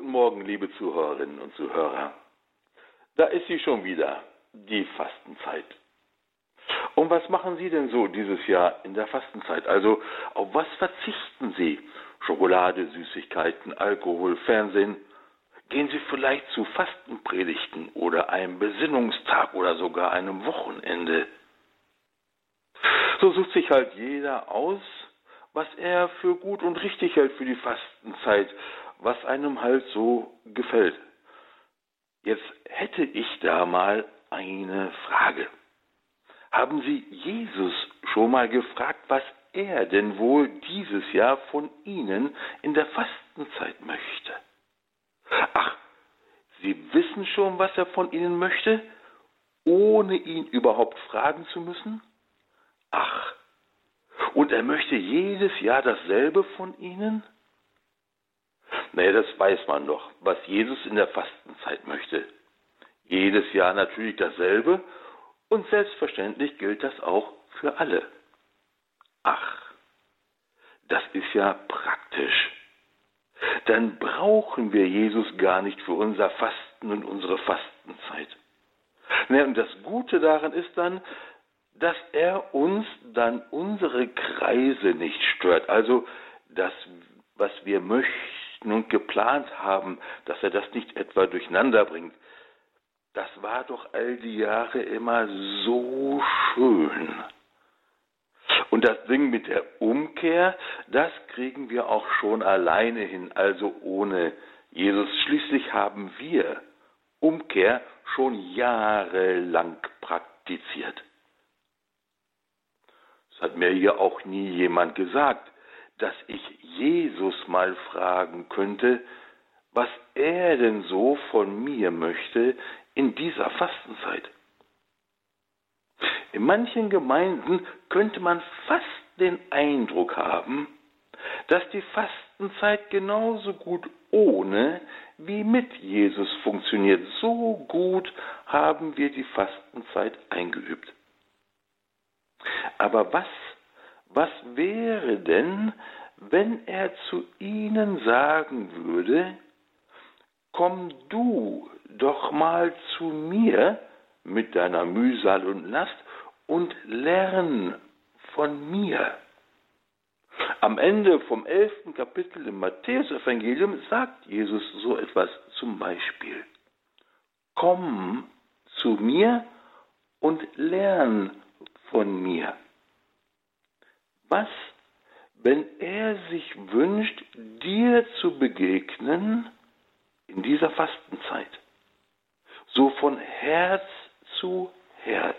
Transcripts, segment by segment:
Guten Morgen, liebe Zuhörerinnen und Zuhörer. Da ist sie schon wieder, die Fastenzeit. Und was machen Sie denn so dieses Jahr in der Fastenzeit? Also auf was verzichten Sie? Schokolade, Süßigkeiten, Alkohol, Fernsehen? Gehen Sie vielleicht zu Fastenpredigten oder einem Besinnungstag oder sogar einem Wochenende? So sucht sich halt jeder aus, was er für gut und richtig hält für die Fastenzeit, was einem halt so gefällt. Jetzt hätte ich da mal eine Frage. Haben Sie Jesus schon mal gefragt, was er denn wohl dieses Jahr von Ihnen in der Fastenzeit möchte? Ach, Sie wissen schon, was er von Ihnen möchte, ohne ihn überhaupt fragen zu müssen? Ach, und er möchte jedes Jahr dasselbe von Ihnen? Naja, das weiß man doch, was Jesus in der Fastenzeit möchte. Jedes Jahr natürlich dasselbe und selbstverständlich gilt das auch für alle. Ach, das ist ja praktisch. Dann brauchen wir Jesus gar nicht für unser Fasten und unsere Fastenzeit. Naja, und das Gute daran ist dann, dass er uns dann unsere Kreise nicht stört. Also das, was wir möchten und geplant haben, dass er das nicht etwa durcheinander bringt. Das war doch all die Jahre immer so schön. Und das Ding mit der Umkehr, das kriegen wir auch schon alleine hin, also ohne Jesus. Schließlich haben wir Umkehr schon jahrelang praktiziert. Es hat mir hier auch nie jemand gesagt, dass ich Jesus mal fragen könnte, was er denn so von mir möchte in dieser Fastenzeit. In manchen Gemeinden könnte man fast den Eindruck haben, dass die Fastenzeit genauso gut ohne wie mit Jesus funktioniert. So gut haben wir die Fastenzeit eingeübt. Aber was, was wäre denn, wenn er zu ihnen sagen würde, komm du doch mal zu mir mit deiner Mühsal und Last und lern von mir. Am Ende vom elften Kapitel im Matthäusevangelium sagt Jesus so etwas zum Beispiel. Komm zu mir und lern von mir. Was, wenn er sich wünscht, dir zu begegnen in dieser Fastenzeit? So von Herz zu Herz.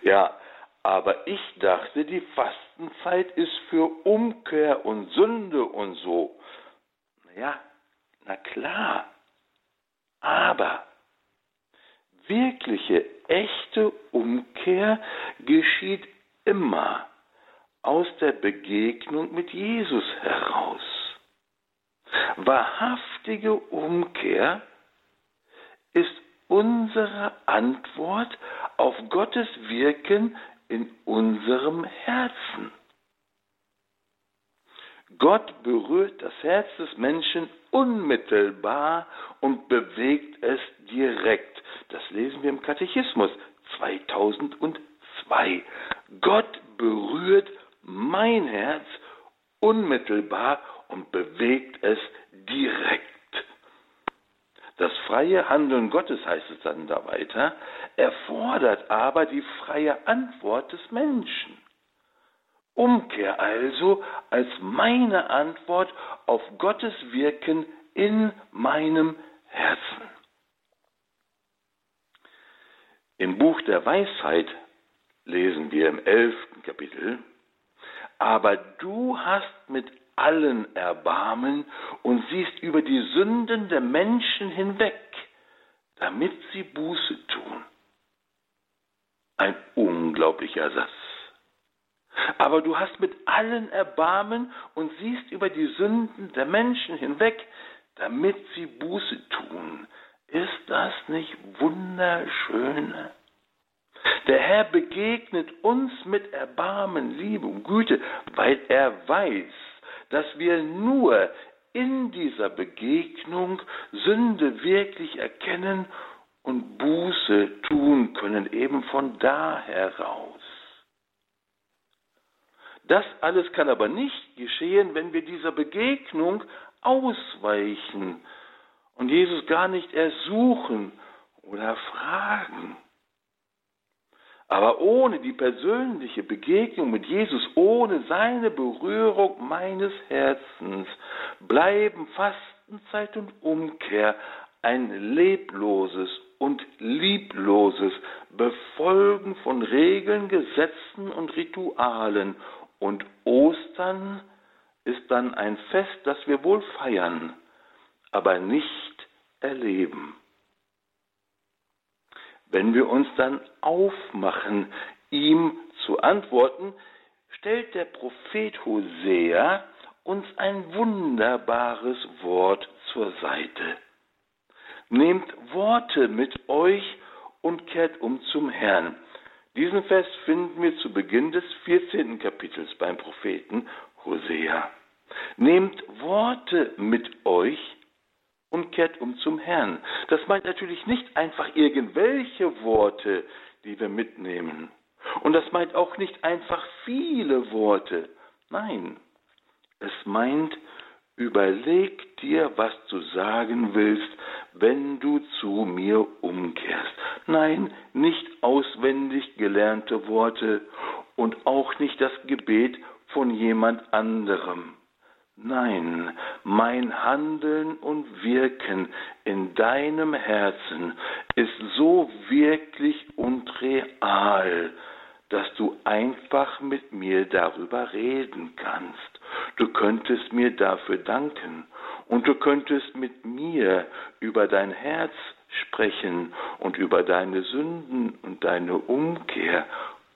Ja, aber ich dachte, die Fastenzeit ist für Umkehr und Sünde und so. Ja, na klar. Aber wirkliche, echte Umkehr geschieht immer aus der Begegnung mit Jesus heraus. Wahrhaftige Umkehr ist unsere Antwort auf Gottes Wirken in unserem Herzen. Gott berührt das Herz des Menschen unmittelbar und bewegt es direkt. Das lesen wir im Katechismus 2002. Gott berührt mein Herz unmittelbar und bewegt es direkt. Das freie Handeln Gottes, heißt es dann da weiter, erfordert aber die freie Antwort des Menschen. Umkehr also als meine Antwort auf Gottes Wirken in meinem Herzen. Im Buch der Weisheit lesen wir im elften Kapitel, aber du hast mit allen Erbarmen und siehst über die Sünden der Menschen hinweg, damit sie Buße tun. Ein unglaublicher Satz. Aber du hast mit allen Erbarmen und siehst über die Sünden der Menschen hinweg, damit sie Buße tun. Ist das nicht wunderschön? Der Herr begegnet uns mit Erbarmen, Liebe und Güte, weil er weiß, dass wir nur in dieser Begegnung Sünde wirklich erkennen und Buße tun können, eben von da heraus. Das alles kann aber nicht geschehen, wenn wir dieser Begegnung ausweichen und Jesus gar nicht ersuchen oder fragen. Aber ohne die persönliche Begegnung mit Jesus, ohne seine Berührung meines Herzens, bleiben Fastenzeit und Umkehr ein lebloses und liebloses Befolgen von Regeln, Gesetzen und Ritualen. Und Ostern ist dann ein Fest, das wir wohl feiern, aber nicht erleben. Wenn wir uns dann aufmachen, ihm zu antworten, stellt der Prophet Hosea uns ein wunderbares Wort zur Seite. Nehmt Worte mit euch und kehrt um zum Herrn. Diesen Vers finden wir zu Beginn des 14. Kapitels beim Propheten Hosea. Nehmt Worte mit euch und kehrt um zum Herrn. Das meint natürlich nicht einfach irgendwelche Worte, die wir mitnehmen. Und das meint auch nicht einfach viele Worte. Nein, es meint, überleg dir, was du sagen willst, wenn du zu mir umkehrst. Nein, nicht auswendig gelernte Worte und auch nicht das Gebet von jemand anderem. Nein, mein Handeln und Wirken in deinem Herzen ist so wirklich und real, dass du einfach mit mir darüber reden kannst. Du könntest mir dafür danken und du könntest mit mir über dein Herz sprechen und über deine Sünden und deine Umkehr.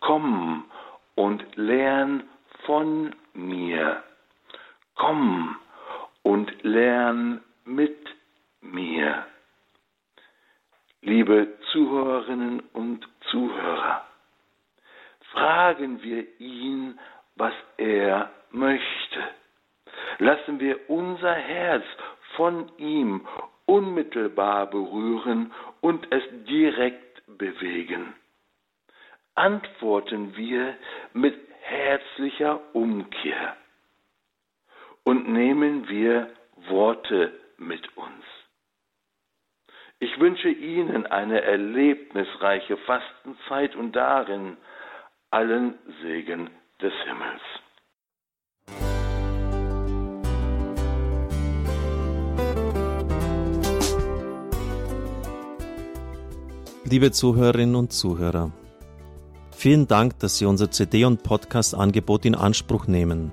Komm und lern von mir komm und lern mit mir. Liebe Zuhörerinnen und Zuhörer, fragen wir ihn, was er möchte. Lassen wir unser Herz von ihm unmittelbar berühren und es direkt bewegen. Antworten wir mit herzlicher Umkehr und nehmen wir Worte mit uns. Ich wünsche Ihnen eine erlebnisreiche Fastenzeit und darin allen Segen des Himmels. Liebe Zuhörerinnen und Zuhörer, vielen Dank, dass Sie unser CD- und Podcast-Angebot in Anspruch nehmen.